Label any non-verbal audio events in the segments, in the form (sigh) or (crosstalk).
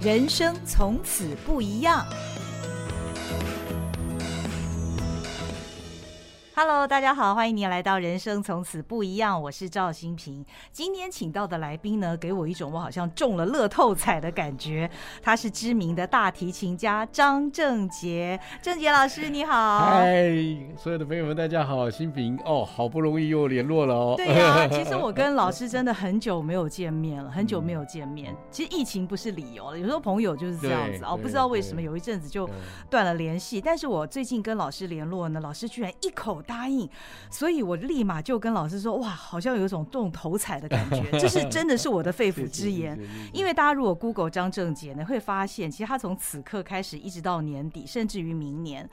人生从此不一样。Hello，大家好，欢迎您来到《人生从此不一样》，我是赵新平。今天请到的来宾呢，给我一种我好像中了乐透彩的感觉。他是知名的大提琴家张正杰，正杰老师你好。嗨，所有的朋友们大家好，新平哦，好不容易又联络了哦。对呀、啊，(laughs) 其实我跟老师真的很久没有见面了，很久没有见面。其实疫情不是理由了，有时候朋友就是这样子哦，不知道为什么有一阵子就断了联系。但是我最近跟老师联络呢，老师居然一口。答应，所以我立马就跟老师说：“哇，好像有一种中头彩的感觉，(laughs) 这是真的是我的肺腑之言。因为大家如果 Google 张正杰呢，会发现其实他从此刻开始一直到年底，甚至于明年，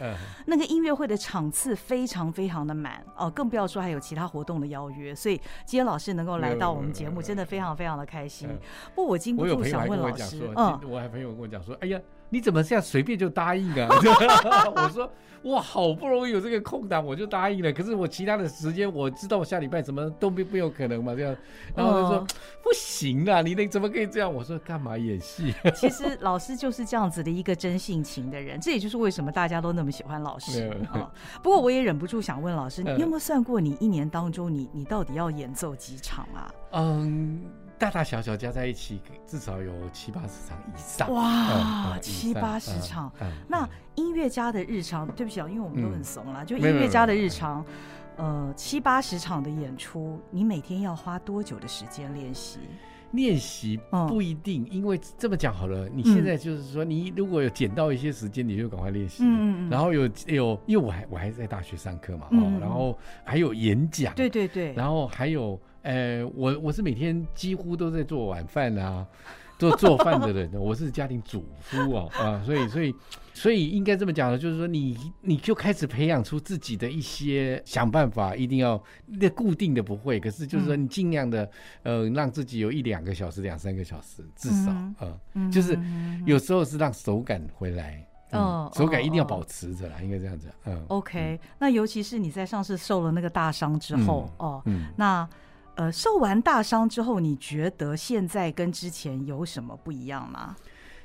那个音乐会的场次非常非常的满哦，更不要说还有其他活动的邀约。所以今天老师能够来到我们节目，真的非常非常的开心。不过我禁不住想问老师，嗯，我还朋友跟我讲说，哎呀。”你怎么这样随便就答应啊？(laughs) 我说哇，好不容易有这个空档，我就答应了。可是我其他的时间，我知道我下礼拜怎么都没没有可能嘛，这样。然后他说、哦、不行啊，你那怎么可以这样？我说干嘛演戏？(laughs) 其实老师就是这样子的一个真性情的人，这也就是为什么大家都那么喜欢老师啊、(laughs) 哦。不过我也忍不住想问老师，你有没有算过你一年当中你你到底要演奏几场啊？嗯。大大小小加在一起，至少有七八十场以上。哇，嗯、七八十场！嗯嗯、那音乐家的日常，对不起啊，因为我们都很怂啦。嗯、就音乐家的日常，呃，七八十场的演出，你每天要花多久的时间练习？练习不一定，嗯、因为这么讲好了，你现在就是说，你如果有捡到一些时间，你就赶快练习。嗯嗯。然后有有，因为我还我还在大学上课嘛，哦，然后还有演讲。对对对。然后还有。呃，我我是每天几乎都在做晚饭啊，做做饭的人，我是家庭主夫哦啊，所以所以所以应该这么讲的，就是说你你就开始培养出自己的一些想办法，一定要那固定的不会，可是就是说你尽量的呃让自己有一两个小时、两三个小时至少啊，嗯、就是有时候是让手感回来，嗯，手感一定要保持着啦，应该这样子，嗯。OK，那尤其是你在上次受了那个大伤之后哦，嗯，那。呃，受完大伤之后，你觉得现在跟之前有什么不一样吗？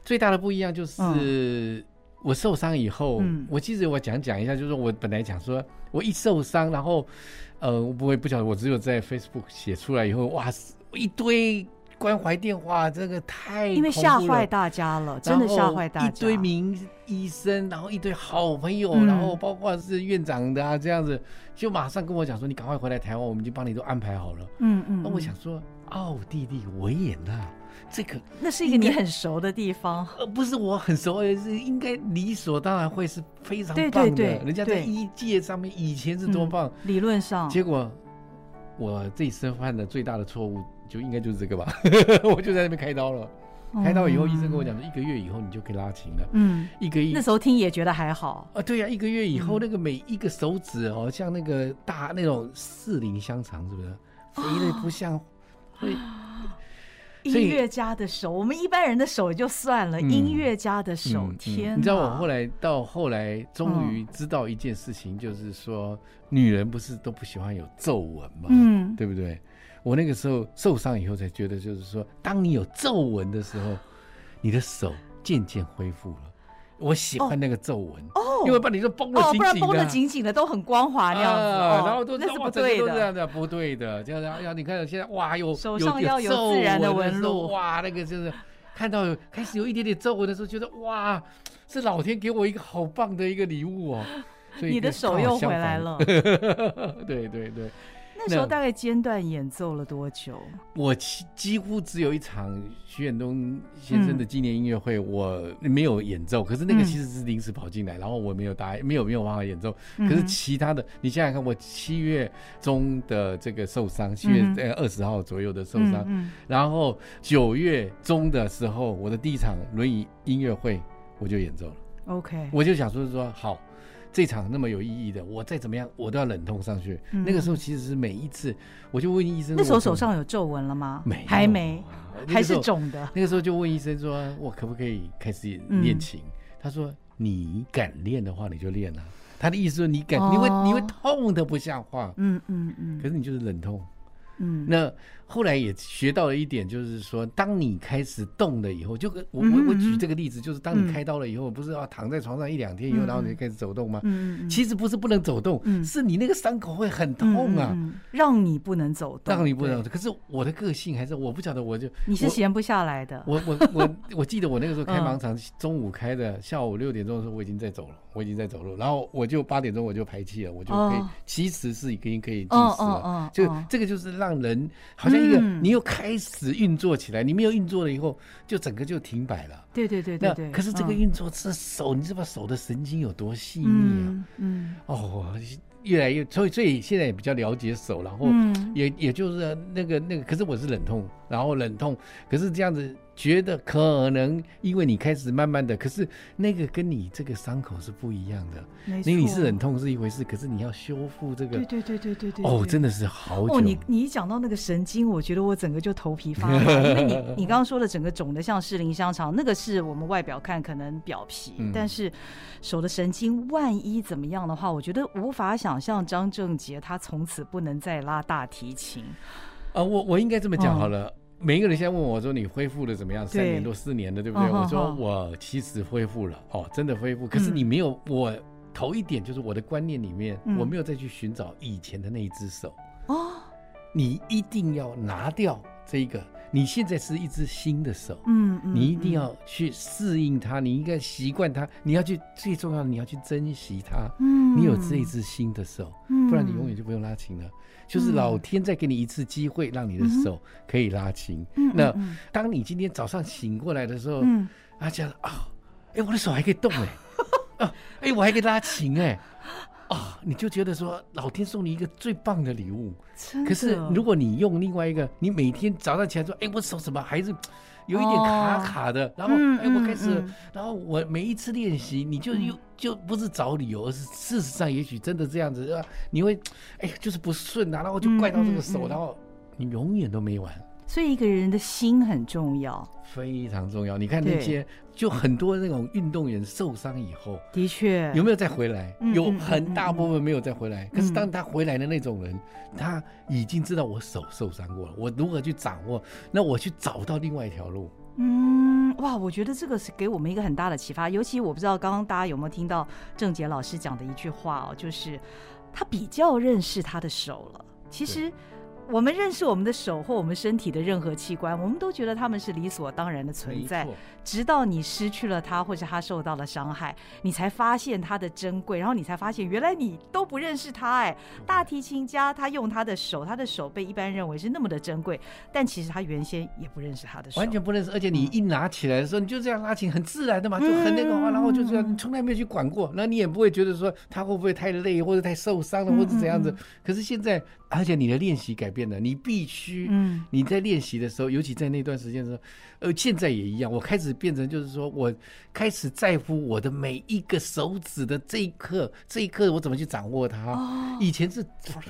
最大的不一样就是我受伤以后，嗯、我其实我讲讲一下，就是我本来讲说，我一受伤，然后呃，我不会不晓得，我只有在 Facebook 写出来以后，哇，一堆。关怀电话，这个太因为吓坏大家了，真的吓坏大家。一堆名医生，然后一堆好朋友，嗯、然后包括是院长的啊，这样子就马上跟我讲说：“你赶快回来台湾，我们已经帮你都安排好了。嗯”嗯嗯。那我想说，奥地利维也纳，这个那是一个你很熟的地方，呃，不是我很熟，而是应该理所当然会是非常棒的。对对对，人家在医界上面以前是多棒，嗯、理论上。结果我这一生犯的最大的错误。就应该就是这个吧，(laughs) 我就在那边开刀了。开刀以后，医生跟我讲说，一个月以后你就可以拉琴了。嗯，一个月那时候听也觉得还好啊。对呀，一个月以后，那个每一个手指哦，像那个大那种四零香肠，是不是肥的不像？会 (gasps) 音乐家的手，我们一般人的手也就算了，音乐家的手，天！你知道我后来到后来，终于知道一件事情，就是说，女人不是都不喜欢有皱纹吗？嗯，对不对？我那个时候受伤以后才觉得，就是说，当你有皱纹的时候，你的手渐渐恢复了。我喜欢那个皱纹哦，因为把你说绷了紧紧的，不然绷得紧紧的都很光滑那样子，然后都那是不对的，不对的，这样要你看现在哇，有手上要有自然的纹路，哇，那个就是看到开始有一点点皱纹的时候，觉得哇，是老天给我一个好棒的一个礼物哦。所以你的手又回来了，对 (laughs) 对对。那时候大概间断演奏了多久？我几乎只有一场徐远东先生的纪念音乐会，我没有演奏。可是那个其实是临时跑进来，然后我没有答应，没有没有办法演奏。可是其他的，你想想看，我七月中的这个受伤，七月呃二十号左右的受伤，然后九月中的时候，我的第一场轮椅音乐会我就演奏了。OK，我就想说说好。这场那么有意义的，我再怎么样，我都要忍痛上去。嗯、那个时候其实是每一次，我就问医生，那时候手上有皱纹了吗？没，还没，还是肿的。那个时候就问医生说，我可不可以开始练琴？嗯、他说，你敢练的话，你就练啊。他的意思说，你敢，哦、你会你会痛得不像话。嗯嗯嗯。可是你就是忍痛。嗯，那。后来也学到了一点，就是说，当你开始动了以后，就跟我我我举这个例子，就是当你开刀了以后，不是要躺在床上一两天以后，然后你就开始走动吗？其实不是不能走动，是你那个伤口会很痛啊，让你不能走动，让你不能。可是我的个性还是我不晓得，我就你是闲不下来的。我我我 (laughs) 我记得我那个时候开盲肠，中午开的，下午六点钟的时候我已经在走了，我已经在走路，然后我就八点钟我就排气了，我就可以，其实是已经可以进食了。就这个就是让人好像一个你又。开始运作起来，你没有运作了以后，就整个就停摆了。对对对对，对那可是这个运作，这手，你知道手的神经有多细腻啊？嗯，嗯哦，越来越，所以所以现在也比较了解手，然后也也就是那个那个，可是我是冷痛，然后冷痛，可是这样子。觉得可能因为你开始慢慢的，可是那个跟你这个伤口是不一样的。没错，你是忍痛是一回事，可是你要修复这个，对对对对对对。哦，真的是好久。哦，你你一讲到那个神经，我觉得我整个就头皮发麻，因为你 (laughs) 你刚刚说的整个肿的像士林香肠，那个是我们外表看可能表皮，嗯、但是手的神经万一怎么样的话，我觉得无法想象张正杰他从此不能再拉大提琴。啊、呃，我我应该这么讲好了。嗯每一个人现在问我说：“你恢复的怎么样？三年多、四年的，对不对？”我说：“我其实恢复了，哦，真的恢复。可是你没有，我头一点就是我的观念里面，我没有再去寻找以前的那一只手。哦，你一定要拿掉这一个，你现在是一只新的手，嗯，你一定要去适应它，你应该习惯它，你要去最重要的，你要去珍惜它。嗯，你有这一只新的手，不然你永远就不用拉琴了。”就是老天再给你一次机会，让你的手可以拉琴。那当你今天早上醒过来的时候，啊，这样啊，哎，我的手还可以动哎，啊，(laughs) 哎，我还可以拉琴哎，啊，你就觉得说老天送你一个最棒的礼物。可是如果你用另外一个，你每天早上起来说，哎，我手怎么还是？有一点卡卡的，然后哎，我开始，然后我每一次练习，你就又就不是找理由，而是事实上也许真的这样子，你会哎，就是不顺啊，然后就怪到这个手，然后你永远都没完。所以一个人的心很重要，非常重要。你看那些就很多那种运动员受伤以后，的确有没有再回来？有很大部分没有再回来。可是当他回来的那种人，他已经知道我手受伤过了，我如何去掌握？那我去找到另外一条路。嗯，哇，我觉得这个是给我们一个很大的启发。尤其我不知道刚刚大家有没有听到郑杰老师讲的一句话哦，就是他比较认识他的手了。其实。我们认识我们的手或我们身体的任何器官，我们都觉得他们是理所当然的存在。直到你失去了它，或者它受到了伤害，你才发现它的珍贵，然后你才发现原来你都不认识它。哎，大提琴家他用他的手，他的手被一般认为是那么的珍贵，但其实他原先也不认识他的手，完全不认识。而且你一拿起来的时候，你就这样拉琴，很自然的嘛，就很那个话，然后就这样，你从来没有去管过，那你也不会觉得说他会不会太累或者太受伤了或者怎样子。可是现在，而且你的练习改变。你必须，嗯你在练习的时候，尤其在那段时间的时候，呃，现在也一样。我开始变成，就是说我开始在乎我的每一个手指的这一刻，这一刻我怎么去掌握它。以前是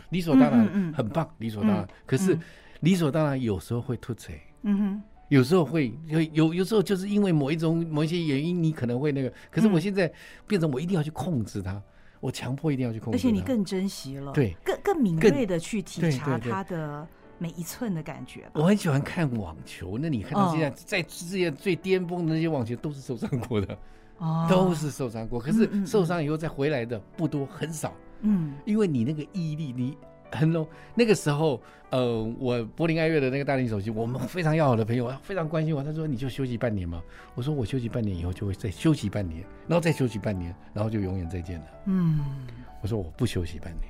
理所当然，很棒，理所当然。可是理所当然有时候会突锤，嗯哼，有时候会有有有时候就是因为某一种某一些原因，你可能会那个。可是我现在变成我一定要去控制它。我强迫一定要去控制，而且你更珍惜了，对，更更敏锐的去体察它的每一寸的感觉。我很喜欢看网球，那你看到现在在世界最巅峰的那些网球都是受伤过的，哦，都是受伤过。可是受伤以后再回来的不多，很少。嗯，因为你那个毅力，你。很 low，那个时候，呃，我柏林爱乐的那个大提手机，我们非常要好的朋友，非常关心我。他说：“你就休息半年嘛。”我说：“我休息半年以后就会再休息半年，然后再休息半年，然后就永远再见了。”嗯，我说：“我不休息半年。”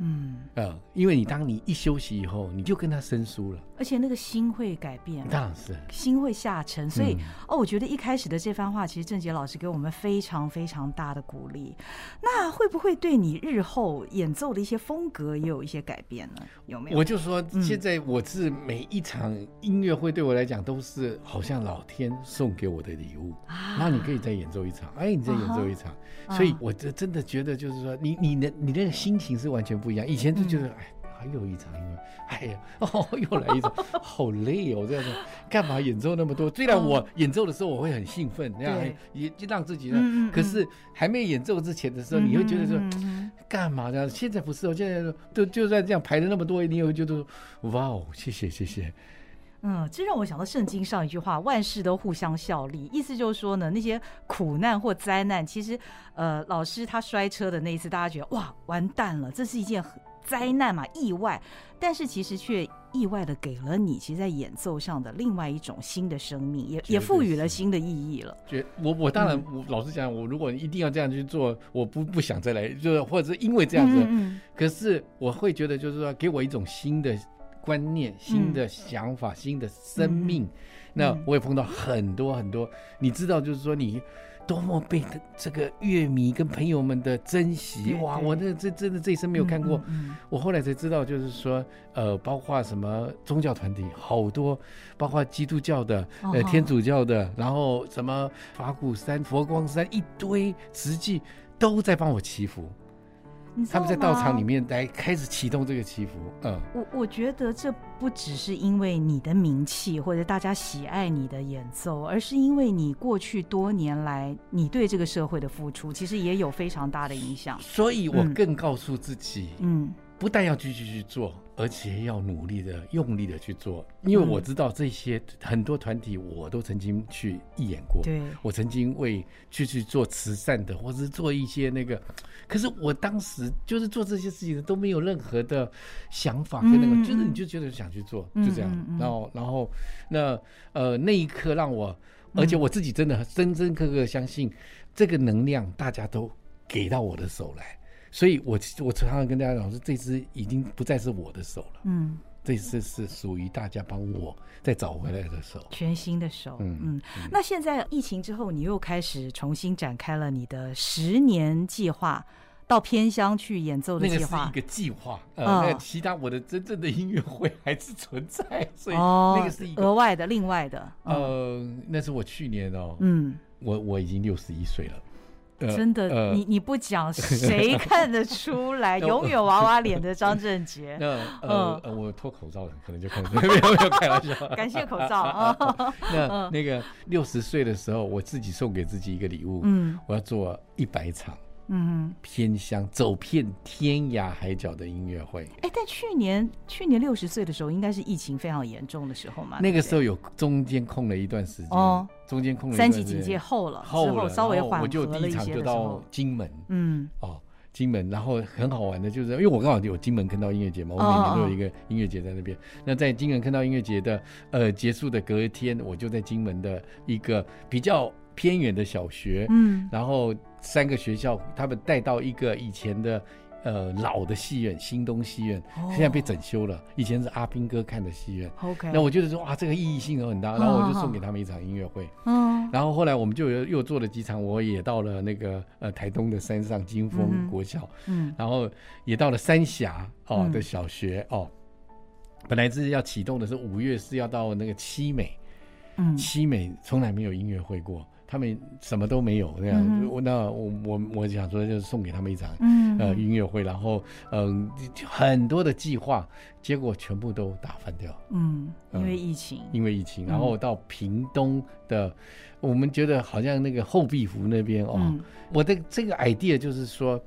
嗯，呃，因为你当你一休息以后，你就跟他生疏了，而且那个心会改变，当然是心会下沉。所以，哦，我觉得一开始的这番话，其实郑杰老师给我们非常非常大的鼓励。那会不会对你日后演奏的一些风格也有一些改变呢？有没有？我就说，现在我是每一场音乐会对我来讲都是好像老天送给我的礼物。那你可以再演奏一场，哎，你再演奏一场。所以，我这真的觉得就是说，你你的你的心情是完全不一样。以前就觉得，哎，还有一场音乐，哎呀，哦，又来一场，(laughs) 好累哦，这样子，干嘛演奏那么多？虽然我演奏的时候我会很兴奋，那样也就让自己呢，可是还没演奏之前的时候，你会觉得说，干嘛这样？现在不是哦，现在都就算这样排了那么多，你也会觉得，哇哦，谢谢谢谢。嗯，这让我想到圣经上一句话：“万事都互相效力。”意思就是说呢，那些苦难或灾难，其实，呃，老师他摔车的那一次，大家觉得哇，完蛋了，这是一件灾难嘛，意外。但是其实却意外的给了你，其实，在演奏上的另外一种新的生命，也也赋予了新的意义了。觉我我当然，嗯、我老实讲，我如果一定要这样去做，我不不想再来，就是或者是因为这样子，嗯嗯，可是我会觉得，就是说，给我一种新的。观念、新的想法、嗯、新的生命，嗯、那我也碰到很多很多。嗯、你知道，就是说你多么被这个乐迷跟朋友们的珍惜对哇！我那这真的这一生没有看过。我后来才知道，就是说，呃，包括什么宗教团体，好多，包括基督教的、呃天主教的，哦、然后什么法鼓山、佛光山一堆，实际都在帮我祈福。他们在道场里面来开始启动这个祈福，嗯，我我觉得这不只是因为你的名气或者大家喜爱你的演奏，而是因为你过去多年来你对这个社会的付出，其实也有非常大的影响。所以我更告诉自己，嗯，不但要继续去做。而且要努力的、用力的去做，因为我知道这些很多团体，我都曾经去义演过。对，我曾经为去去做慈善的，或者是做一些那个，可是我当时就是做这些事情的都没有任何的想法跟那个，就是你就觉得想去做，就这样。然后，然后那呃那一刻让我，而且我自己真的深深刻刻相信，这个能量大家都给到我的手来。所以我，我我常常跟大家讲说，这支已经不再是我的手了。嗯，这支是属于大家帮我再找回来的手，全新的手。嗯嗯。嗯，那现在疫情之后，你又开始重新展开了你的十年计划，到偏乡去演奏的计划。那个是一个计划，呃，哦、那其他我的真正的音乐会还是存在，所以那个是一个额外的、另外的。呃，那是我去年哦，嗯，我我已经六十一岁了。真的，你你不讲，谁 (laughs) 看得出来？永远娃娃脸的张正杰。(laughs) 那呃呃，我脱口罩了，可能就看不出来。没有没有开玩笑。(laughs) 感谢口罩啊。那那个六十岁的时候，我自己送给自己一个礼物。嗯，我要做一百场。嗯，偏乡走遍天涯海角的音乐会。哎，但去年去年六十岁的时候，应该是疫情非常严重的时候嘛？那个时候有中间空了一段时间。哦。中间空了，三级警戒后了，后了，稍微缓和了一些的时候，我就第一场就到金门，嗯，哦，金门，然后很好玩的，就是因为我刚好有金门坑道音乐节嘛，我每年都有一个音乐节在那边。那在金门坑道音乐节的呃结束的隔一天，我就在金门的一个比较偏远的小学，嗯，然后三个学校他们带到一个以前的。呃，老的戏院，新东戏院现在被整修了。以前是阿兵哥看的戏院。OK，那我觉得说哇，这个意义性很大，然后我就送给他们一场音乐会。嗯，然后后来我们就又又做了几场，我也到了那个呃台东的山上金峰国小，嗯，然后也到了三峡哦的小学哦。本来是要启动的是五月是要到那个七美，嗯，七美从来没有音乐会过。他们什么都没有那样，嗯、那我我我想说，就是送给他们一场、嗯、哼呃音乐会，然后嗯、呃、很多的计划，结果全部都打翻掉。嗯，因为疫情，因为疫情，然后到屏东的，嗯、我们觉得好像那个后壁湖那边哦，嗯、我的这个 idea 就是说，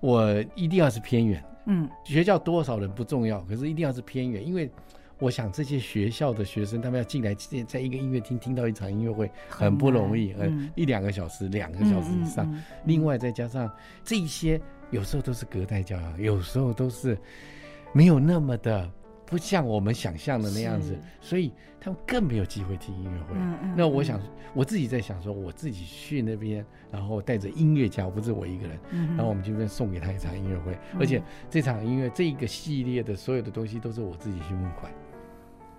我一定要是偏远，嗯，学校多少人不重要，可是一定要是偏远，因为。我想这些学校的学生，他们要进来，在一个音乐厅听到一场音乐会，很不容易，嗯，一两个小时，两个小时以上。另外再加上这些，有时候都是隔代教养，有时候都是没有那么的，不像我们想象的那样子，所以他们更没有机会听音乐会。那我想，我自己在想说，我自己去那边，然后带着音乐家，不是我一个人，然后我们这边送给他一场音乐会，而且这场音乐这一个系列的所有的东西都是我自己去募款。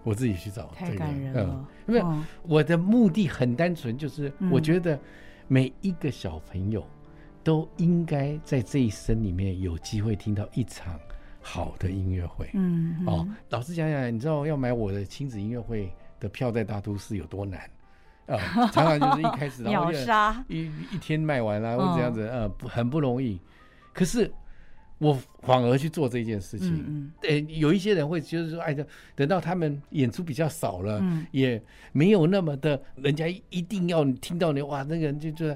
我自己去找，太感人了。因为我的目的很单纯，就是我觉得每一个小朋友都应该在这一生里面有机会听到一场好的音乐会。嗯，哦，老实讲讲，你知道要买我的亲子音乐会的票在大都市有多难？啊，(laughs) 常常就是一开始然后一一天卖完了，或者这样子，呃，很不容易。可是我反而去做这件事情。嗯，呃，有一些人会就是说，哎，等到他们演出比较少了，嗯，也没有那么的，人家一定要听到你哇，那个人就就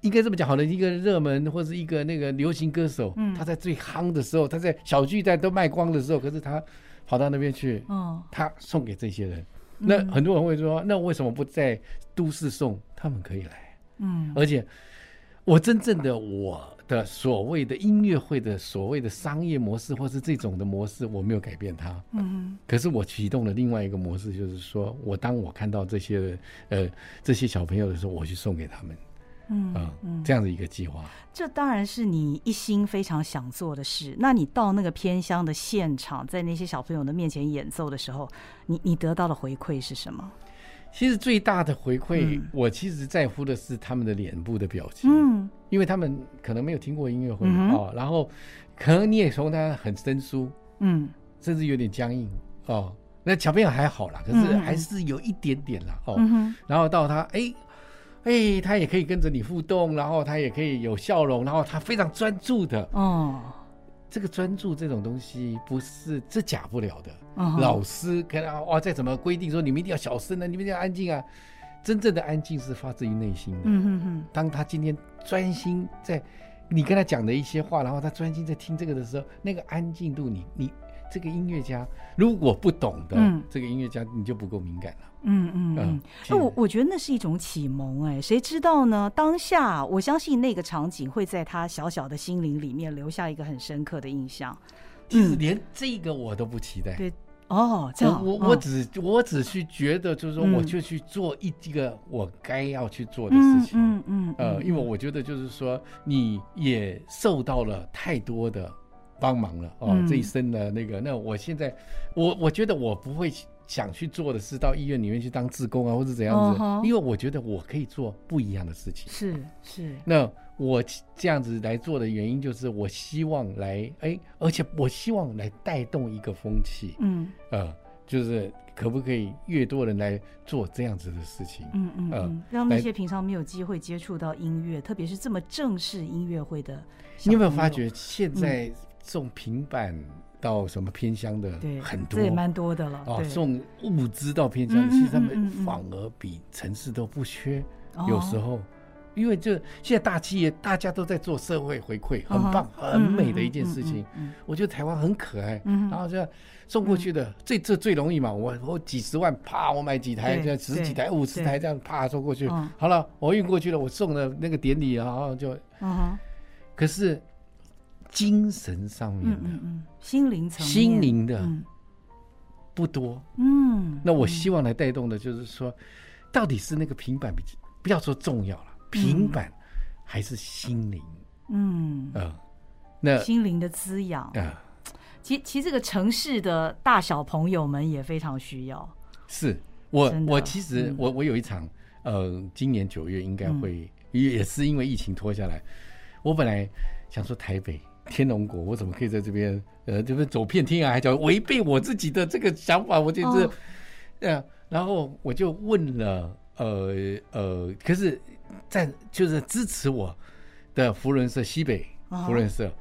应该这么讲，好了一个热门或是一个那个流行歌手，嗯，他在最夯的时候，他在小巨蛋都卖光的时候，可是他跑到那边去，哦，他送给这些人。那很多人会说，那为什么不在都市送？他们可以来，嗯，而且我真正的我。的所谓的音乐会的所谓的商业模式，或是这种的模式，我没有改变它。嗯，可是我启动了另外一个模式，就是说我当我看到这些呃这些小朋友的时候，我去送给他们。嗯嗯，这样的一个计划。这当然是你一心非常想做的事。那你到那个偏乡的现场，在那些小朋友的面前演奏的时候，你你得到的回馈是什么？其实最大的回馈，嗯、我其实在乎的是他们的脸部的表情，嗯，因为他们可能没有听过音乐会、嗯、哦，然后可能你也从他很生疏，嗯，甚至有点僵硬哦，那小朋友还好啦，可是还是有一点点啦哦，嗯、然后到他哎哎，他也可以跟着你互动，然后他也可以有笑容，然后他非常专注的哦。这个专注这种东西不是这假不了的。Uh. 老师跟他哇，再怎么规定说你们一定要小声呢，你们一定要安静啊。真正的安静是发自于内心的。嗯嗯嗯。当他今天专心在你跟他讲的一些话，然后他专心在听这个的时候，那个安静度你，你你这个音乐家如果不懂的，嗯、这个音乐家你就不够敏感了。嗯嗯嗯，那我我觉得那是一种启蒙哎，谁知道呢？当下我相信那个场景会在他小小的心灵里面留下一个很深刻的印象。其实连这个我都不期待。对哦，这样我我只我只是觉得，就是说，我就去做一个我该要去做的事情。嗯嗯呃，因为我觉得就是说，你也受到了太多的帮忙了哦，这一生的那个，那我现在我我觉得我不会。想去做的是到医院里面去当志工啊，或者怎样子？Uh. 因为我觉得我可以做不一样的事情。是是。是那我这样子来做的原因，就是我希望来哎，而且我希望来带动一个风气。嗯。呃，就是可不可以越多人来做这样子的事情？嗯嗯嗯。呃、让那些平常没有机会接触到音乐，特别是这么正式音乐会的，你有没有发觉现在这种平板？到什么偏乡的很多，这也蛮多的了。哦，送物资到偏乡，其实他们反而比城市都不缺。有时候，因为这现在大企业大家都在做社会回馈，很棒、很美的一件事情。我觉得台湾很可爱。然后这样送过去的，最这最容易嘛。我我几十万，啪，我买几台，这十几台、五十台这样啪送过去。好了，我运过去了，我送了那个典礼，然后就，可是。精神上面的，嗯嗯、心灵层面，心灵的不多。嗯，那我希望来带动的就是说，到底是那个平板比不要说重要了，平板还是心灵？嗯，呃，那心灵的滋养。啊，其其实这个城市的大小朋友们也非常需要。是。我我其实、嗯、我我有一场，呃，今年九月应该会、嗯、也是因为疫情拖下来，我本来想说台北。天龙国，我怎么可以在这边？呃，就是走遍天涯海角，违背我自己的这个想法，我简直，呃、哦，然后我就问了，呃呃，可是，在就是支持我的福伦社西北福伦社，哦、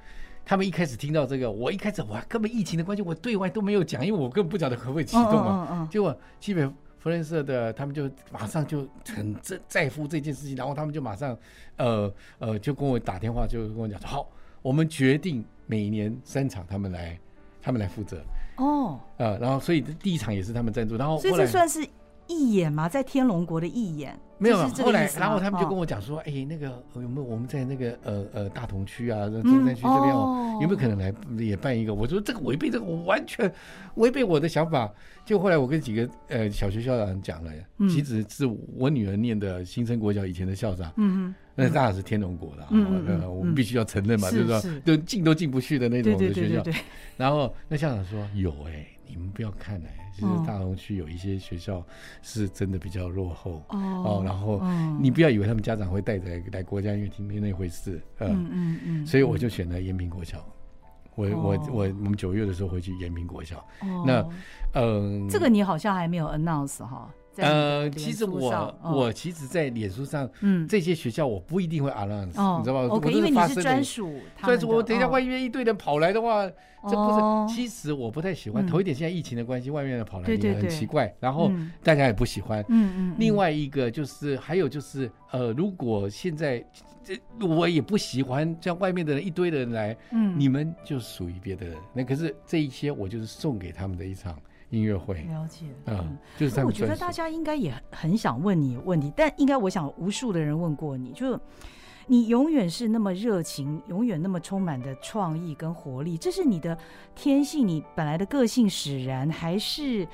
他们一开始听到这个，我一开始我，根本疫情的关系，我对外都没有讲，因为我根本不晓得可不可以启动嘛。嗯嗯。结果西北福伦社的他们就马上就很在在乎这件事情，然后他们就马上，呃呃，就跟我打电话，就跟我讲说好。我们决定每年三场，他们来，他们来负责。哦，呃，然后所以第一场也是他们赞助，然后所以这算是义演吗？在天龙国的义演？没有，后来然后他们就跟我讲说，哎，那个有没有我们在那个呃呃大同区啊、中山区这边哦，有没有可能来也办一个？我说这个违背这个，我完全违背我的想法。就后来我跟几个呃小学校长讲了，其实是我女儿念的新生国小以前的校长。嗯那当然是天龙国的，嗯，我们必须要承认嘛，就是说，就进都进不去的那种的学校。然后那校长说：“有哎，你们不要看哎，其实大同区有一些学校是真的比较落后哦。然后你不要以为他们家长会带着来国家音乐厅没那回事。嗯嗯嗯。所以我就选了延平国小。我我我我们九月的时候回去延平国小。那嗯，这个你好像还没有 announce 哈。呃，其实我、哦、我其实，在脸书上，嗯，这些学校我不一定会 announce，、哦、你知道吗？哦、okay, 因为你是专属，专属。我等一下万一一堆人跑来的话，哦、这不是。其实我不太喜欢。头一点，现在疫情的关系，外面的跑来也很奇怪，然后大家也不喜欢。嗯嗯。另外一个就是，还有就是，呃，如果现在这我也不喜欢，像外面的人一堆的人来，嗯，你们就属于别的人。那可是这一些，我就是送给他们的一场。音乐会了解，嗯，就是我觉得大家应该也很想问你问题，但应该我想无数的人问过你，就你永远是那么热情，永远那么充满的创意跟活力，这是你的天性，你本来的个性使然，还是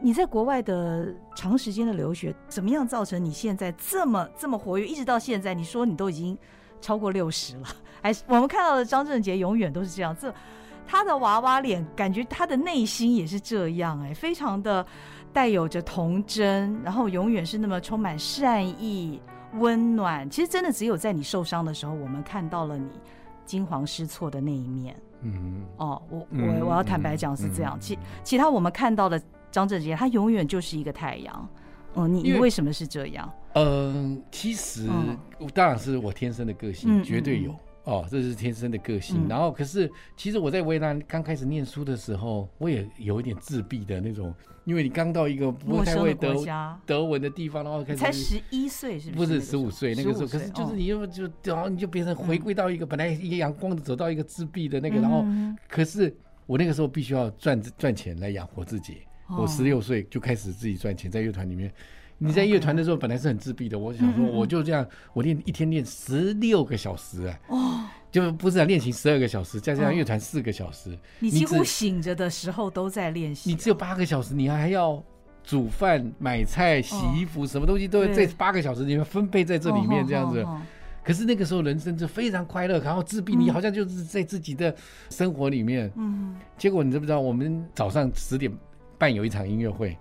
你在国外的长时间的留学，怎么样造成你现在这么这么活跃，一直到现在？你说你都已经超过六十了，还是我们看到的张正杰永远都是这样？这。他的娃娃脸，感觉他的内心也是这样哎，非常的带有着童真，然后永远是那么充满善意、温暖。其实真的只有在你受伤的时候，我们看到了你惊慌失措的那一面。嗯，哦，我我我要坦白讲是这样。其其他我们看到的张震杰，他永远就是一个太阳。嗯，你你为什么是这样？嗯，其实当然是我天生的个性，绝对有。哦，这是天生的个性。嗯、然后，可是其实我在维也纳刚开始念书的时候，我也有一点自闭的那种，因为你刚到一个不太会德德文的地方，然后开始才十一岁，是不是？不是十五岁那个时候，可是就是你又就然后你就变成回归到一个本来一个阳光的，走到一个自闭的那个，然后可是我那个时候必须要赚赚钱来养活自己。我十六岁就开始自己赚钱，在乐团里面。你在乐团的时候本来是很自闭的，我想说我就这样，我练一天练十六个小时啊，哦，就不是练习十二个小时，再加上乐团四个小时，你几乎醒着的时候都在练习。你只有八个小时，你还要煮饭、买菜、洗衣服，什么东西都在这八个小时里面分配在这里面这样子。可是那个时候人生就非常快乐，然后自闭，你好像就是在自己的生活里面。嗯，结果你知不知道？我们早上十点半有一场音乐会。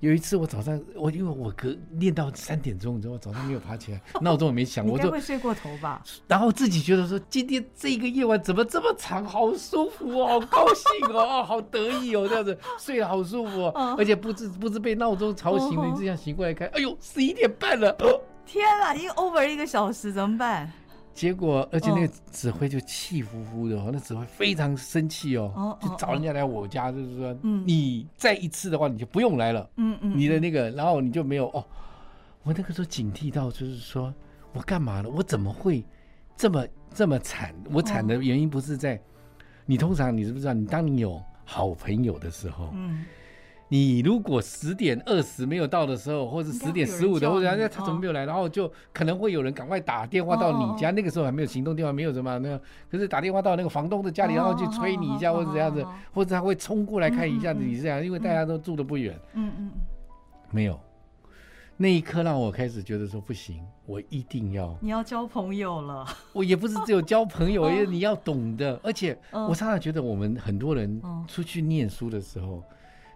有一次我早上我因为我隔练到三点钟，你知道我早上没有爬起来，(laughs) 闹钟也没响，我就会睡过头吧。然后自己觉得说今天这个夜晚怎么这么长，好舒服哦，(laughs) 好高兴哦，好得意哦，这样子。睡得好舒服哦，而且不知不知被闹钟吵醒了，你这样醒过来看，哎呦十一点半了，天啊，已经 over 一个小时怎么办？结果，而且那个指挥就气呼呼的，哦，那指挥非常生气哦，就找人家来我家，就是说，你再一次的话，你就不用来了。嗯嗯，你的那个，然后你就没有哦。我那个时候警惕到，就是说我干嘛了？我怎么会这么这么惨？我惨的原因不是在你，通常你知不知道？你当你有好朋友的时候，嗯。你如果十点二十没有到的时候，或者十点十五的，或者他怎么没有来，然后就可能会有人赶快打电话到你家。那个时候还没有行动电话，没有什么那个，可是打电话到那个房东的家里，然后去催你一下，或者这样子，或者他会冲过来看一下子，你这样，因为大家都住的不远。嗯嗯，没有，那一刻让我开始觉得说不行，我一定要。你要交朋友了。我也不是只有交朋友，(laughs) 因为你要懂得，而且我常常觉得我们很多人出去念书的时候。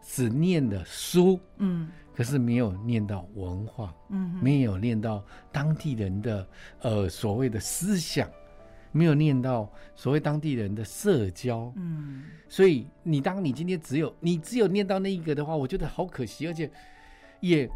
只念的书，嗯，可是没有念到文化，嗯，没有念到当地人的呃所谓的思想，没有念到所谓当地人的社交，嗯，所以你当你今天只有你只有念到那一个的话，我觉得好可惜，而且也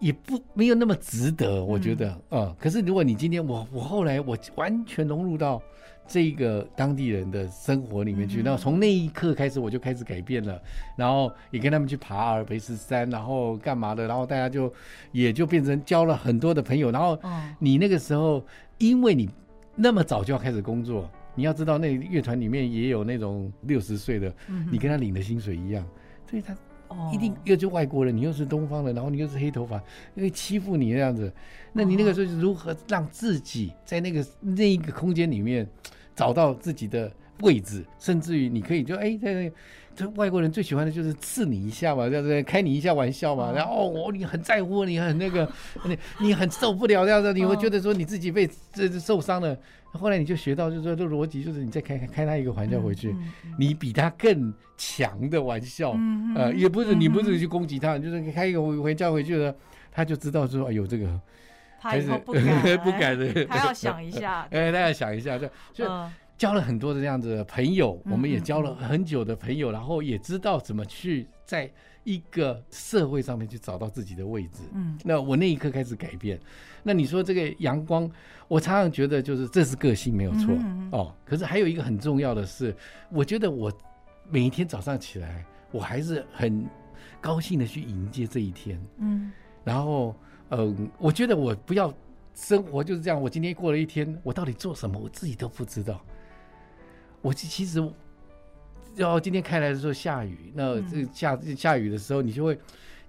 也不没有那么值得，我觉得，嗯，可是如果你今天我我后来我完全融入到。这个当地人的生活里面去，然后从那一刻开始，我就开始改变了，然后也跟他们去爬阿尔卑斯山，然后干嘛的，然后大家就也就变成交了很多的朋友。然后你那个时候，因为你那么早就要开始工作，你要知道那乐团里面也有那种六十岁的，你跟他领的薪水一样，所以他一定又是外国人，你又是东方人，然后你又是黑头发，因为欺负你那样子，那你那个时候如何让自己在那个那一个空间里面？找到自己的位置，甚至于你可以就哎，在那，这外国人最喜欢的就是刺你一下嘛，这样子开你一下玩笑嘛，然后哦，你很在乎，你很那个，你你很受不了这样子，你会觉得说你自己被这受伤了。后来你就学到，就是说这逻辑，就是你再开开他一个玩笑回去，你比他更强的玩笑，呃，也不是你不是去攻击他，就是开一个玩笑回去了，他就知道说哎呦这个。他以后不敢，(laughs) 不敢的。他要想一下，(laughs) 哎，他要想一下，就就交了很多的这样子的朋友，我们也交了很久的朋友，然后也知道怎么去在一个社会上面去找到自己的位置。嗯，那我那一刻开始改变。那你说这个阳光，我常常觉得就是这是个性没有错哦。可是还有一个很重要的是，我觉得我每一天早上起来，我还是很高兴的去迎接这一天。嗯，然后嗯，我觉得我不要生活就是这样。我今天过了一天，我到底做什么，我自己都不知道。我其实，要今天开来的时候下雨，那这下下雨的时候，你就会，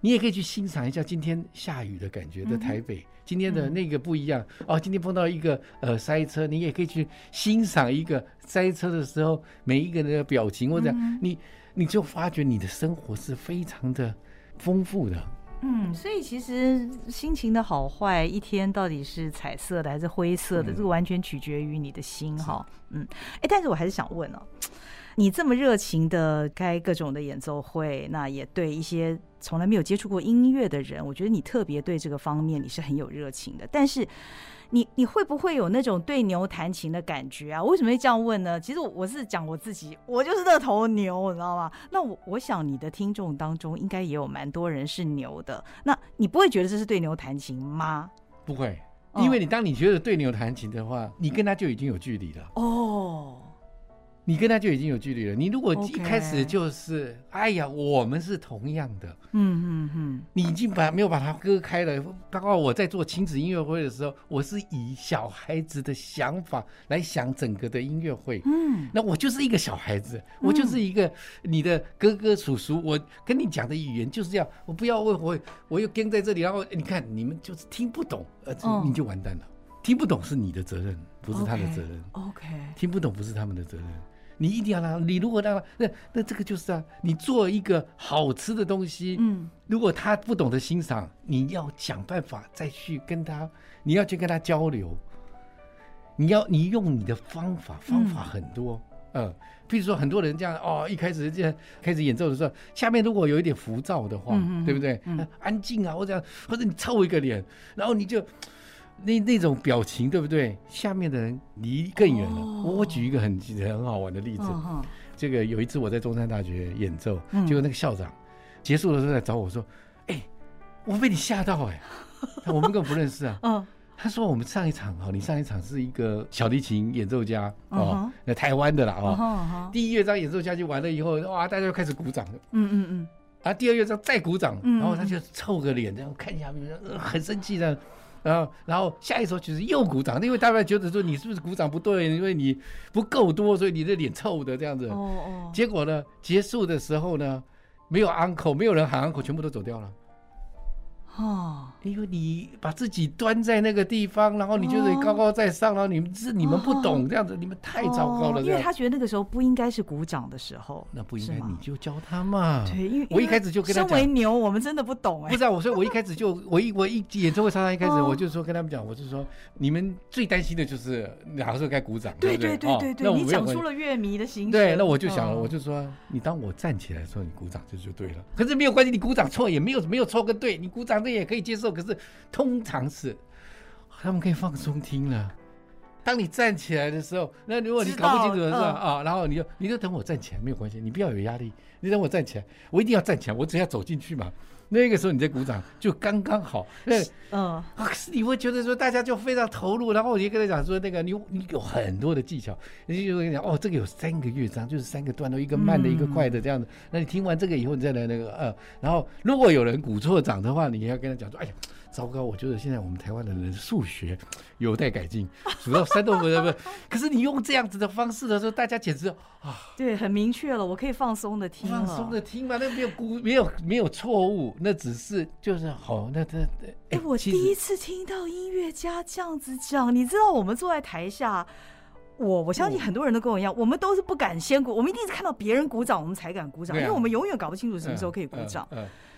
你也可以去欣赏一下今天下雨的感觉的台北。今天的那个不一样哦，今天碰到一个呃塞车，你也可以去欣赏一个塞车的时候每一个人的表情，或者你你就发觉你的生活是非常的丰富的。嗯，所以其实心情的好坏，一天到底是彩色的还是灰色的，这个完全取决于你的心哈。嗯，哎，但是我还是想问哦，你这么热情的开各种的演奏会，那也对一些从来没有接触过音乐的人，我觉得你特别对这个方面你是很有热情的，但是。你你会不会有那种对牛弹琴的感觉啊？为什么会这样问呢？其实我是讲我自己，我就是那头牛，你知道吗？那我我想你的听众当中应该也有蛮多人是牛的，那你不会觉得这是对牛弹琴吗？不会，因为你当你觉得对牛弹琴的话，你跟他就已经有距离了。哦。你跟他就已经有距离了。你如果一开始就是，哎呀，我们是同样的，嗯嗯嗯，你已经把没有把它割开了。包括我在做亲子音乐会的时候，我是以小孩子的想法来想整个的音乐会。嗯，那我就是一个小孩子，我就是一个你的哥哥叔叔。我跟你讲的语言就是这样，我不要问我，我又跟在这里，然后你看你们就是听不懂，呃，你就完蛋了。听不懂是你的责任，不是他的责任。OK，听不懂不是他们的责任。你一定要让，你如果让他，那那这个就是啊，你做一个好吃的东西，嗯，如果他不懂得欣赏，你要想办法再去跟他，你要去跟他交流，你要你用你的方法，方法很多，嗯，譬如说很多人这样哦，一开始这样开始演奏的时候，下面如果有一点浮躁的话，嗯、对不对？嗯，安静啊，或者或者你凑一个脸，然后你就。那那种表情对不对？下面的人离更远了。我、oh. 我举一个很很好玩的例子，uh. 这个有一次我在中山大学演奏，结果那个校长结束的时候来找我说：“哎、我被你吓到哎、欸，我们根本不认识啊。” uh. 他说：“我们上一场哈，你上一场是一个小提琴演奏家哦，那、uh huh. 台湾的啦啊。Uh huh. 第一乐章演奏下去完了以后，哇，大家就开始鼓掌了。嗯嗯嗯。啊，第二乐章再鼓掌，然后他就凑个脸这样看一下，很生气的。”然后，然后下一首曲子又鼓掌，因为大家觉得说你是不是鼓掌不对，因为你不够多，所以你的脸臭的这样子。哦哦。结果呢，结束的时候呢，没有 uncle，没有人喊 uncle，全部都走掉了。哦，因为你把自己端在那个地方，然后你就是高高在上，然后你们是你们不懂这样子，你们太糟糕了。因为他觉得那个时候不应该是鼓掌的时候，那不应该你就教他嘛。对，因为我一开始就跟他讲，身为牛，我们真的不懂哎。不知道，我说我一开始就 (laughs) 我一我一演奏会常常一开始我就说跟他们讲，我就说你们最担心的就是哪个时候该鼓掌，对对对对对。你讲出了乐迷的心。对，那我就想了，我就说你当我站起来的时候，你鼓掌这就对了。可是没有关系，你鼓掌错也没有没有错跟对，你鼓掌这也可以接受，可是。是，通常是他们可以放松听了。当你站起来的时候，那如果你搞不清楚的时候啊，然后你就你就等我站起来，没有关系，你不要有压力，你等我站起来，我一定要站起来，我只要走进去嘛。那个时候你在鼓掌就刚刚好，那嗯，可是你会觉得说大家就非常投入，然后我就跟他讲说那个你你有很多的技巧，你就跟你讲哦，这个有三个乐章，就是三个段落，一个慢的，一个快的这样子。那你听完这个以后，你再来那个呃，然后如果有人鼓错掌的话，你要跟他讲说，哎呀。糟糕，我觉得现在我们台湾的人数学 (tsk) 有待改进，(laughs) 数到三都不不。可是你用这样子的方式的时候，大家简直啊，对，很明确了，我可以放松的听，放松的听嘛，那没有估，没有没有错误，那只是就是好，那这哎，欸、我第一次听到音乐家这样子讲，你知道，我们坐在台下，我我相信很多人都跟我一样，我们都是不敢先鼓，我们一定是看到别人鼓掌，我们才敢鼓掌，因为我们永远搞不清楚什么时候可以鼓掌。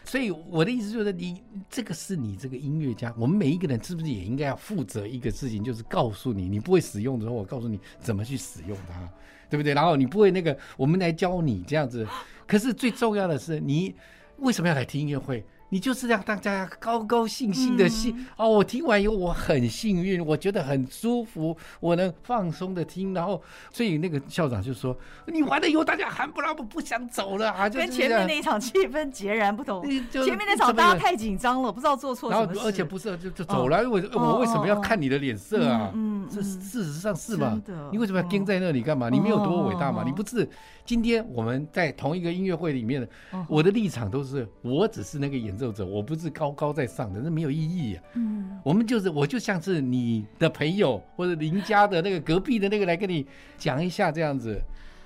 所以我的意思就是，你这个是你这个音乐家，我们每一个人是不是也应该要负责一个事情，就是告诉你，你不会使用的时候，我告诉你怎么去使用它，对不对？然后你不会那个，我们来教你这样子。可是最重要的是，你为什么要来听音乐会？你就是让大家高高兴兴的兴、嗯、哦，我听完以后我很幸运，我觉得很舒服，我能放松的听，然后所以那个校长就说：“你完了以后，大家喊不拉不不想走了啊！”跟前面那一场气氛截然不同。前面那场大家太紧张了，不知道做错什么事。而且不是就就走了，我、哦、我为什么要看你的脸色啊？嗯，这事实上是嘛？你为什么要盯在那里干嘛？你没有多伟大嘛？你不是。今天我们在同一个音乐会里面，我的立场都是，我只是那个演奏者，我不是高高在上的，那没有意义啊。嗯，我们就是，我就像是你的朋友或者邻家的那个隔壁的那个来跟你讲一下这样子，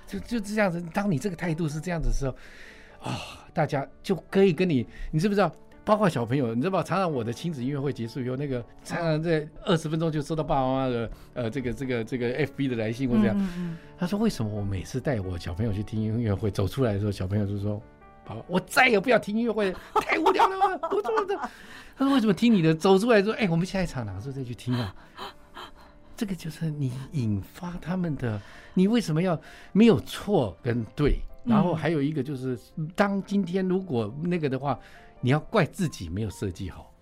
就就这样子。当你这个态度是这样子的时候，啊，大家就可以跟你，你知不知道？包括小朋友，你知道吗？常常我的亲子音乐会结束以后，那个常常在二十分钟就收到爸爸妈妈的呃这个这个这个 FB 的来信或这样。他说：“为什么我每次带我小朋友去听音乐会，走出来的时候，小朋友就说：‘爸爸，我再也不要听音乐会，(laughs) 太无聊了。’我怎么的？他说：‘为什么听你的？走出来说，哎，我们下一场哪个时候再去听啊？’ (laughs) 这个就是你引发他们的，你为什么要没有错跟对？然后还有一个就是，当今天如果那个的话。”你要怪自己没有设计好，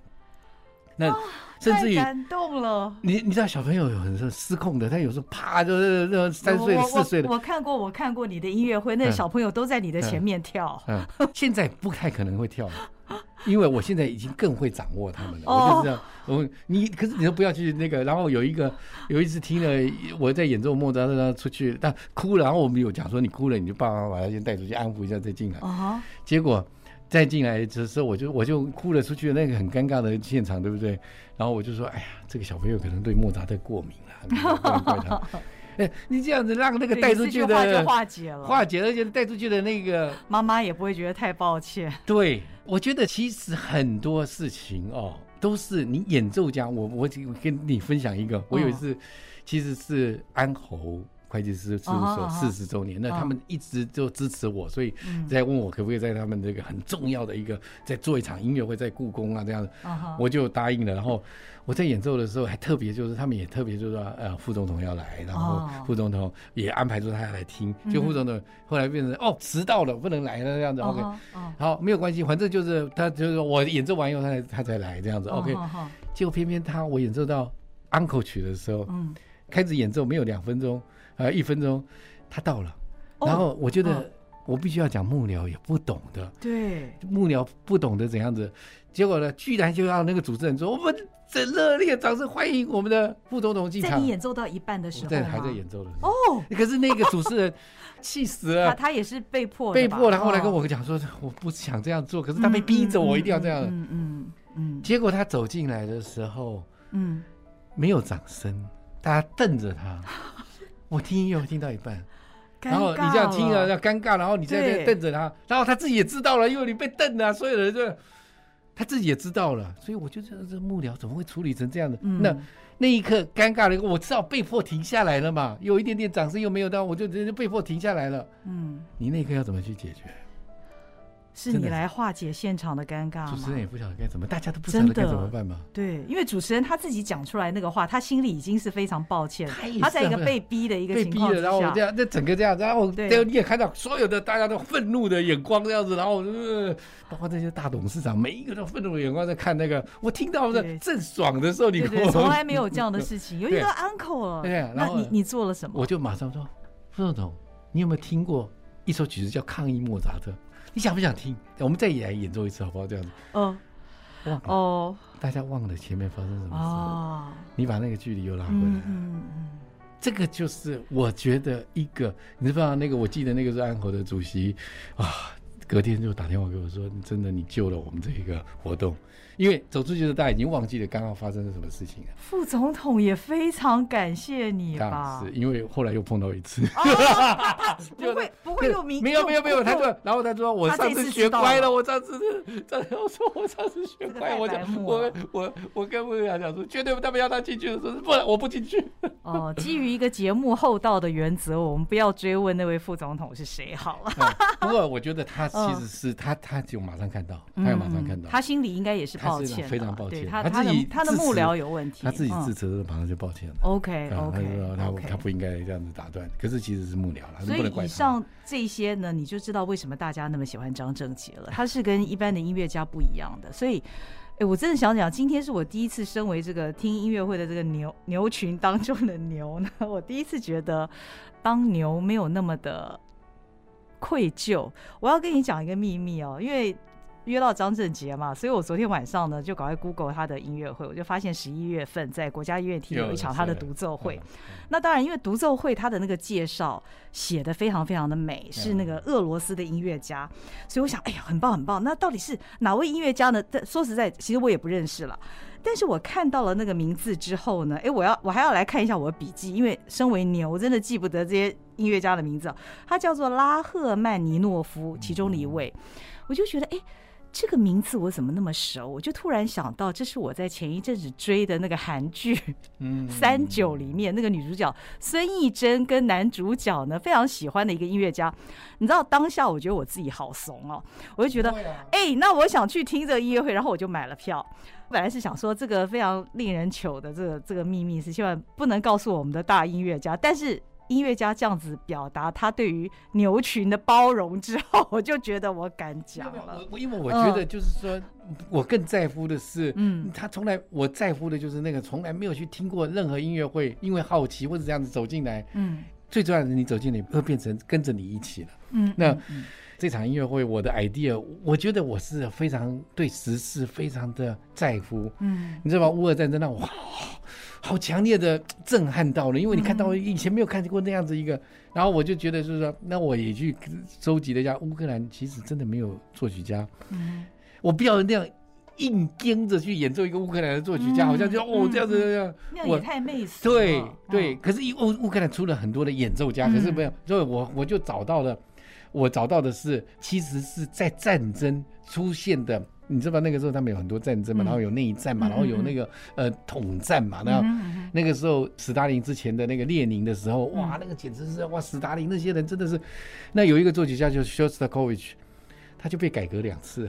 那甚至于感动了。你你知道小朋友有很多失控的，他有时候啪就是那三岁四岁的。我看过，我看过你的音乐会，那个小朋友都在你的前面跳。嗯，现在不太可能会跳了，因为我现在已经更会掌握他们了。我就知道，我你可是你都不要去那个。然后有一个有一次听了我在演奏莫扎特，他出去他哭了，然后我们有讲说你哭了，你就爸爸把他先带出去安抚一下再进来。结果。再进来的时候，我就我就哭了出去，那个很尴尬的现场，对不对？然后我就说：“哎呀，这个小朋友可能对莫扎特过敏了，怪他。” (laughs) (laughs) 哎，你这样子让那个带出去的化解了，化解了，而且带出去的那个妈妈也不会觉得太抱歉。对，我觉得其实很多事情哦，都是你演奏家。我我跟你分享一个，我有一次其实是安侯。会计师事务所四十周年，那他们一直就支持我，所以在问我可不可以在他们这个很重要的一个在做一场音乐会，在故宫啊这样子，我就答应了。然后我在演奏的时候还特别就是他们也特别就是说呃副总统要来，然后副总统也安排说他要来听，就副总统后来变成哦迟到了不能来了这样子。OK，好没有关系，反正就是他就是我演奏完以后他才他才来这样子。OK，结果偏偏他我演奏到安可曲的时候，开始演奏没有两分钟。呃，一分钟，他到了，然后我觉得我必须要讲幕僚也不懂的，对，幕僚不懂得怎样子，结果呢，居然就让那个主持人说，我们这热烈掌声欢迎我们的副总统进场。在你演奏到一半的时候，在还在演奏的时候哦，可是那个主持人气死了，(laughs) 他他也是被迫被迫，然后来跟我讲说，我不想这样做，可是他被逼着我一定要这样，嗯嗯嗯，结果他走进来的时候，嗯，没有掌声，大家瞪着他。(laughs) 我听音乐听到一半，然后你这样听啊要尴尬，然后你在这瞪着他，然后他自己也知道了，因为你被瞪了，所有人就他自己也知道了，所以我就觉得这幕僚怎么会处理成这样的？嗯、那那一刻尴尬了，我知道被迫停下来了嘛，有一点点掌声又没有到，我就直接被迫停下来了。嗯，你那一刻要怎么去解决？是你来化解现场的尴尬吗？主持人也不晓得该怎么，大家都不知道该怎么办吗？对，因为主持人他自己讲出来那个话，他心里已经是非常抱歉，他在一个被逼的一个情况之下，然后这样，这整个这样，然后对，你也看到所有的大家都愤怒的眼光这样子，然后就是包括这些大董事长，每一个都愤怒的眼光在看那个，我听到的正爽的时候，你从来没有这样的 (laughs) 事情，有一个 uncle，对，那你你做了什么？我就马上说，副总统，你有没有听过一首曲子叫《抗议莫扎特》？你想不想听？我们再演演奏一次，好不好？这样子。嗯。哦。大家忘了前面发生什么事。哦。你把那个距离又拉回来。嗯嗯。这个就是我觉得一个，你知道那个？我记得那个是安侯的主席啊，隔天就打电话给我说：“真的，你救了我们这一个活动。”因为走出去的大家已经忘记了刚刚发生了什么事情了。副总统也非常感谢你吧？是因为后来又碰到一次，(laughs) 不会不会有明没有没有没有，他说，然后他说我上次学乖了，我上次上次我说我上次学乖，我讲我我我跟副总统讲说，绝对他们要他进去的时候，不然我不进去。哦，基于一个节目厚道的原则，我们不要追问那位副总统是谁好了。不过我觉得他其实是他他就马上看到，他要马上看到，他心里应该也是。抱歉，非常抱歉。他他的他的幕僚有问题，他自己自责的马上就抱歉了。OK OK，他他不应该这样子打断，可是其实是幕僚了，所以以上这些呢，你就知道为什么大家那么喜欢张正杰了。他是跟一般的音乐家不一样的，所以。哎，我真的想讲，今天是我第一次身为这个听音乐会的这个牛牛群当中的牛呢，(laughs) 我第一次觉得当牛没有那么的愧疚。我要跟你讲一个秘密哦，因为。约到张振杰嘛，所以我昨天晚上呢就赶快 Google 他的音乐会，我就发现十一月份在国家音乐厅有一场他的独奏会。那当然，因为独奏会他的那个介绍写的非常非常的美，是那个俄罗斯的音乐家，所以我想，哎呀，很棒很棒。那到底是哪位音乐家呢？说实在，其实我也不认识了。但是我看到了那个名字之后呢，哎，我要我还要来看一下我的笔记，因为身为牛，真的记不得这些音乐家的名字。他叫做拉赫曼尼诺夫，其中的一位，我就觉得，哎。这个名字我怎么那么熟？我就突然想到，这是我在前一阵子追的那个韩剧《嗯 (laughs) 三九》里面那个女主角孙艺珍跟男主角呢非常喜欢的一个音乐家。你知道当下我觉得我自己好怂哦，我就觉得哎，那我想去听这个音乐会，然后我就买了票。本来是想说这个非常令人糗的这个这个秘密是千万不能告诉我们的大音乐家，但是。音乐家这样子表达他对于牛群的包容之后，我就觉得我敢讲了。我因为我觉得就是说，我更在乎的是，嗯，他从来我在乎的就是那个从来没有去听过任何音乐会，因为好奇或者这样子走进来，嗯，最重要的是你走进来会变成跟着你一起了，嗯，那这场音乐会我的 idea，我觉得我是非常对时事非常的在乎，嗯，你知道吗？乌俄战争让我哇。好强烈的震撼到了，因为你看到以前没有看见过那样子一个，然后我就觉得就是说，那我也去收集了一下乌克兰，其实真的没有作曲家，嗯，我不要那样硬跟着去演奏一个乌克兰的作曲家，好像就哦这样子这样，那也太媚俗了。对对，可是乌乌克兰出了很多的演奏家，可是没有，所以我我就找到了，我找到的是其实是在战争出现的。你知道那个时候他们有很多战争嘛，然后有内战嘛，然后有那个呃统战嘛，然后那个时候斯大林之前的那个列宁的时候，哇，那个简直是哇，斯大林那些人真的是，那有一个作曲家就是肖斯塔科维奇，他就被改革两次。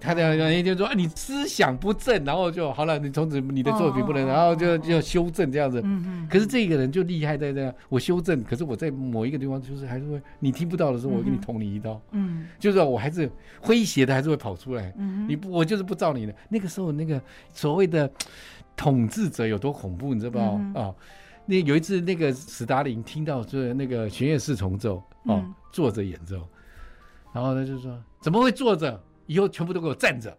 他的原因就说啊，你思想不正，然后就好了，你从此你的作品不能，然后就就修正这样子。可是这个人就厉害在这样，我修正，可是我在某一个地方就是还是会你听不到的时候，我给你捅你一刀。嗯，就是我还是诙谐的，还是会跑出来。嗯，你不，我就是不照你的。那个时候那个所谓的统治者有多恐怖，你知道不？啊，那有一次那个史达林听到就是那个弦乐四重奏哦，坐着演奏，然后他就说怎么会坐着？以后全部都给我站着，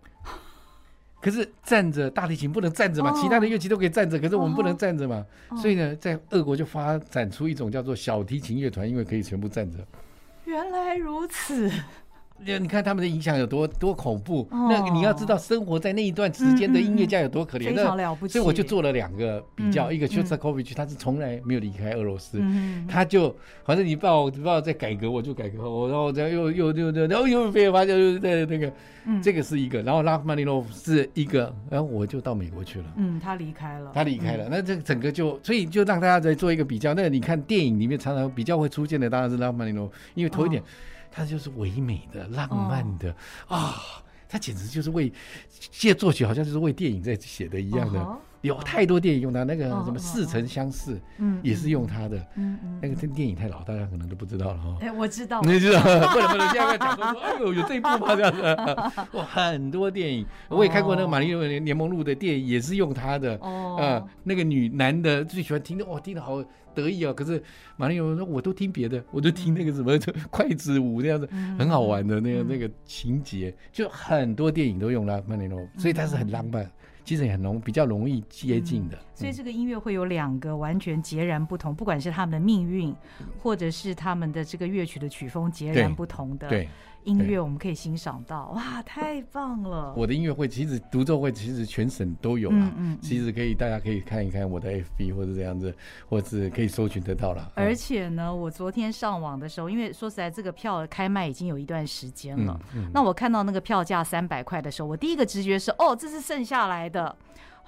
可是站着大提琴不能站着嘛，其他的乐器都可以站着，可是我们不能站着嘛，所以呢，在俄国就发展出一种叫做小提琴乐团，因为可以全部站着。原来如此。你看他们的影响有多多恐怖。那你要知道，生活在那一段时间的音乐家有多可怜。非常了不起。所以我就做了两个比较，一个他是从来没有离开俄罗斯，他就反正你把我把我再改革，我就改革，我然后再又又又又然后又被发现又在那个，这个是一个，然后拉夫曼尼诺夫是一个，然后我就到美国去了。嗯，他离开了。他离开了，那这整个就所以就让大家再做一个比较。那你看电影里面常常比较会出现的当然是拉夫曼尼诺夫，因为头一点。他就是唯美的、浪漫的啊！他简直就是为这作曲，好像就是为电影在写的一样的。有太多电影用它，那个什么似曾相识，嗯，也是用它的。嗯嗯，那个这电影太老，大家可能都不知道了哈。哎，我知道，你知道？(laughs) 不能不能，现在讲说说，哎呦，有这一部吗？这样子，(laughs) 哇，很多电影，我也看过那个玛丽莲联盟录的电影，也是用它的。哦，嗯，那个女男的最喜欢听的，哦，听的好。得意啊！可是玛丽莲说，我都听别的，我都听那个什么 (laughs) 筷子舞那样子，很好玩的那个那个情节，就很多电影都用了曼丽莲，所以它是很浪漫，其实也很容比较容易接近的。所以这个音乐会有两个完全截然不同，不管是他们的命运，或者是他们的这个乐曲的曲风截然不同的。对。音乐我们可以欣赏到，哇，太棒了！我的音乐会其实独奏会其实全省都有了，嗯，其实可以大家可以看一看我的 FB 或者这样子，或者是可以搜寻得到了。而且呢，我昨天上网的时候，因为说实在，这个票开卖已经有一段时间了，那我看到那个票价三百块的时候，我第一个直觉是，哦，这是剩下来的。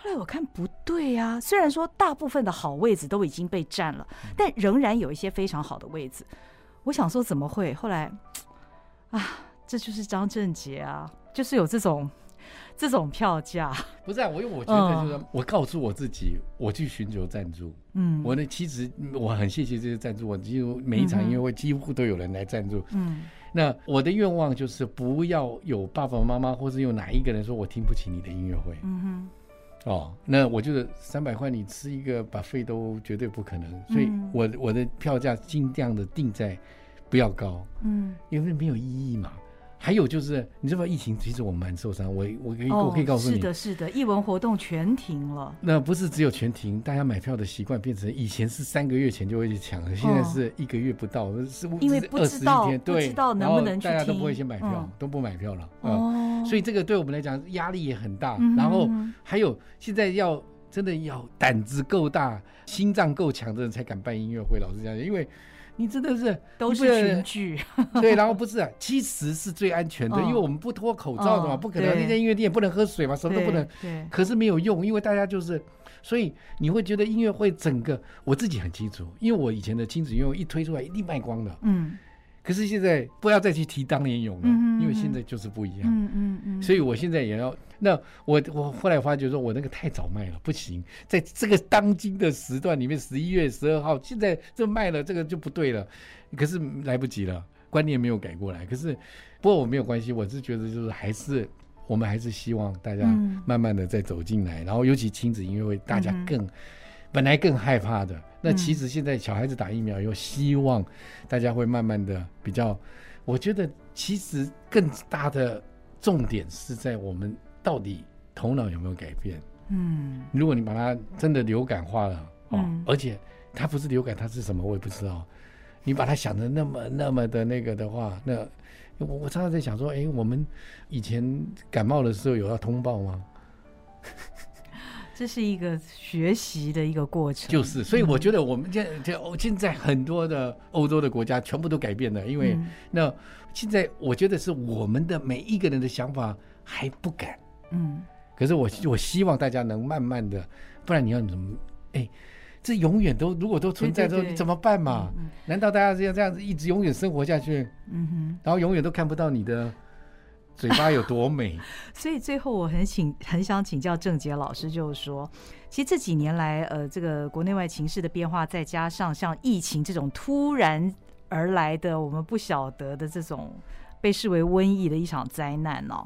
后来我看不对呀，虽然说大部分的好位置都已经被占了，但仍然有一些非常好的位置。我想说怎么会？后来。啊，这就是张正杰啊，就是有这种这种票价。不是啊，我因为我觉得就是我告诉我自己，我去寻求赞助。嗯，我呢其实我很谢谢这些赞助，我几乎每一场音乐会几乎都有人来赞助。嗯，那我的愿望就是不要有爸爸妈妈或是有哪一个人说我听不起你的音乐会。嗯哼。哦，那我觉得三百块你吃一个 buffet 都绝对不可能，所以我我的票价尽量的定在不要高，嗯，因为没有意义嘛。还有就是，你知道疫情其实我们蛮受伤，我我可以、哦、我可以告诉你，是的，是的，艺文活动全停了。那不是只有全停，大家买票的习惯变成以前是三个月前就会去抢了，现在是一个月不到，因为不知道天对不知道能不能去听，大家都不会先买票，嗯、都不买票了。哦，所以这个对我们来讲压力也很大。嗯、然后还有现在要真的要胆子够大、心脏够强的人才敢办音乐会。老实讲，因为。你真的是都是群聚，(laughs) 对，然后不是啊，其实是最安全的，因为我们不脱口罩的嘛，不可能那间音乐店也不能喝水嘛，什么都不能。对，可是没有用，因为大家就是，所以你会觉得音乐会整个，我自己很清楚，因为我以前的亲子音乐会一推出来一定卖光的。嗯。可是现在不要再去提当年勇了，因为现在就是不一样。嗯嗯嗯。所以我现在也要，那我我后来发觉说，我那个太早卖了，不行，在这个当今的时段里面，十一月十二号，现在这卖了，这个就不对了。可是来不及了，观念没有改过来。可是，不过我没有关系，我是觉得就是还是我们还是希望大家慢慢的再走进来，然后尤其亲子音乐会，大家更。本来更害怕的，那其实现在小孩子打疫苗又希望大家会慢慢的比较，我觉得其实更大的重点是在我们到底头脑有没有改变。嗯，如果你把它真的流感化了哦，而且它不是流感，它是什么我也不知道。你把它想的那么那么的那个的话，那我我常常在想说，哎，我们以前感冒的时候有要通报吗？这是一个学习的一个过程，就是，所以我觉得我们现在现在很多的欧洲的国家全部都改变了，因为那现在我觉得是我们的每一个人的想法还不敢，嗯，可是我我希望大家能慢慢的，不然你要怎么？哎，这永远都如果都存在着，你怎么办嘛？难道大家这样这样子一直永远生活下去？嗯哼，然后永远都看不到你的。嘴巴有多美？(laughs) 所以最后我很请很想请教郑杰老师，就是说，其实这几年来，呃，这个国内外情势的变化，再加上像疫情这种突然而来的，我们不晓得的这种被视为瘟疫的一场灾难哦，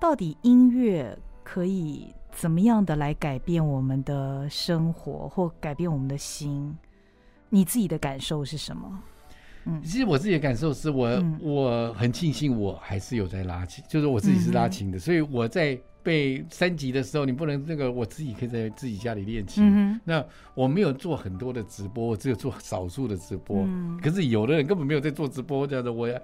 到底音乐可以怎么样的来改变我们的生活，或改变我们的心？你自己的感受是什么？其实我自己的感受是我，嗯、我很庆幸我还是有在拉琴，就是我自己是拉琴的，嗯、所以我在被三级的时候，你不能那个我自己可以在自己家里练琴。嗯、那我没有做很多的直播，我只有做少数的直播。嗯、可是有的人根本没有在做直播，这样子我也，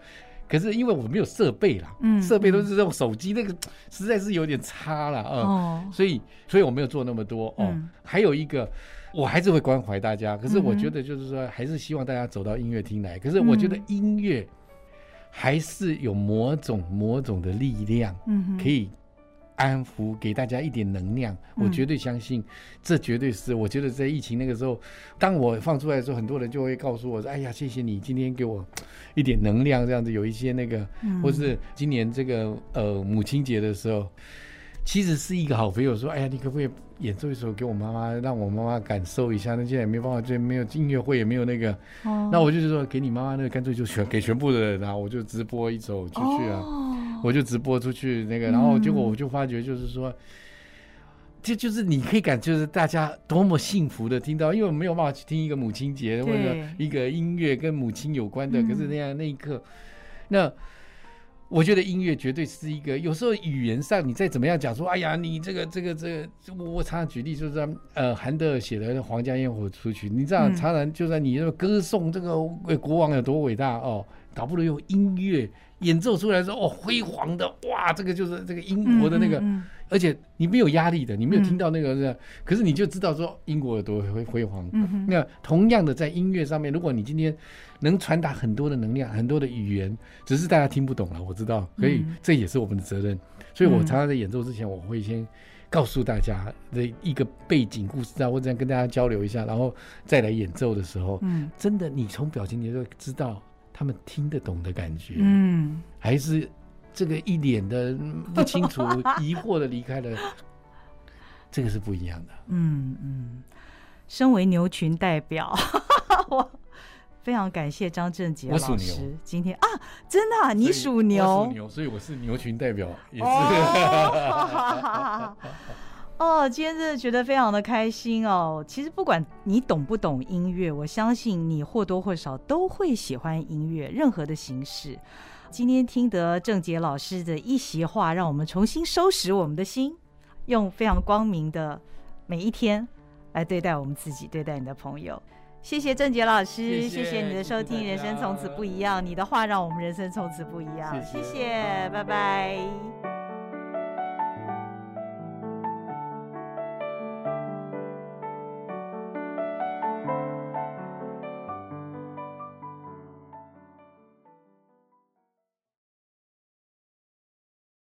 可是因为我没有设备啦，嗯、设备都是用手机，那个实在是有点差了啊，嗯哦、所以所以我没有做那么多哦。嗯、还有一个。我还是会关怀大家，可是我觉得就是说，还是希望大家走到音乐厅来。可是我觉得音乐还是有某种某种的力量，嗯可以安抚给大家一点能量。我绝对相信，这绝对是。我觉得在疫情那个时候，当我放出来的时候，很多人就会告诉我说：“哎呀，谢谢你今天给我一点能量。”这样子有一些那个，或是今年这个呃母亲节的时候。其实是一个好朋友说：“哎呀，你可不可以演奏一首给我妈妈，让我妈妈感受一下？那现在也没办法，这没有音乐会，也没有那个。哦、那我就是说，给你妈妈那个，干脆就全给全部的人啊，我就直播一首出去啊，哦、我就直播出去那个。然后结果我就发觉，就是说，这、嗯、就是你可以感，就是大家多么幸福的听到，因为我没有办法去听一个母亲节或者一个音乐跟母亲有关的，嗯、可是那样那一刻，那。”我觉得音乐绝对是一个，有时候语言上你再怎么样讲说，哎呀，你这个这个这个，我我常常举例就是说，呃，韩德尔写的《皇家烟火出去》，你知道，常常就算你那个歌颂这个国王有多伟大哦，倒不如用音乐演奏出来说，哦，辉煌的，哇，这个就是这个英国的那个。嗯嗯而且你没有压力的，你没有听到那个，嗯、可是你就知道说英国有多辉辉煌。那同样的，在音乐上面，如果你今天能传达很多的能量、很多的语言，只是大家听不懂了，我知道，所以、嗯、这也是我们的责任。所以我常常在演奏之前，我会先告诉大家的一个背景故事啊，或者这样跟大家交流一下，然后再来演奏的时候，嗯，真的，你从表情你就知道他们听得懂的感觉，嗯，还是。这个一脸的不清楚、疑惑的离开了，(laughs) 这个是不一样的。嗯嗯，身为牛群代表，(laughs) 我非常感谢张正杰老师。今天啊，真的、啊，你属牛，属牛，所以我是牛群代表，也是。哦 (laughs) 哦，今天真的觉得非常的开心哦。其实不管你懂不懂音乐，我相信你或多或少都会喜欢音乐，任何的形式。今天听得郑杰老师的一席话，让我们重新收拾我们的心，用非常光明的每一天来对待我们自己，对待你的朋友。谢谢郑杰老师，谢谢，你的收听，人生从此不一样。你的话让我们人生从此不一样。谢谢，拜拜。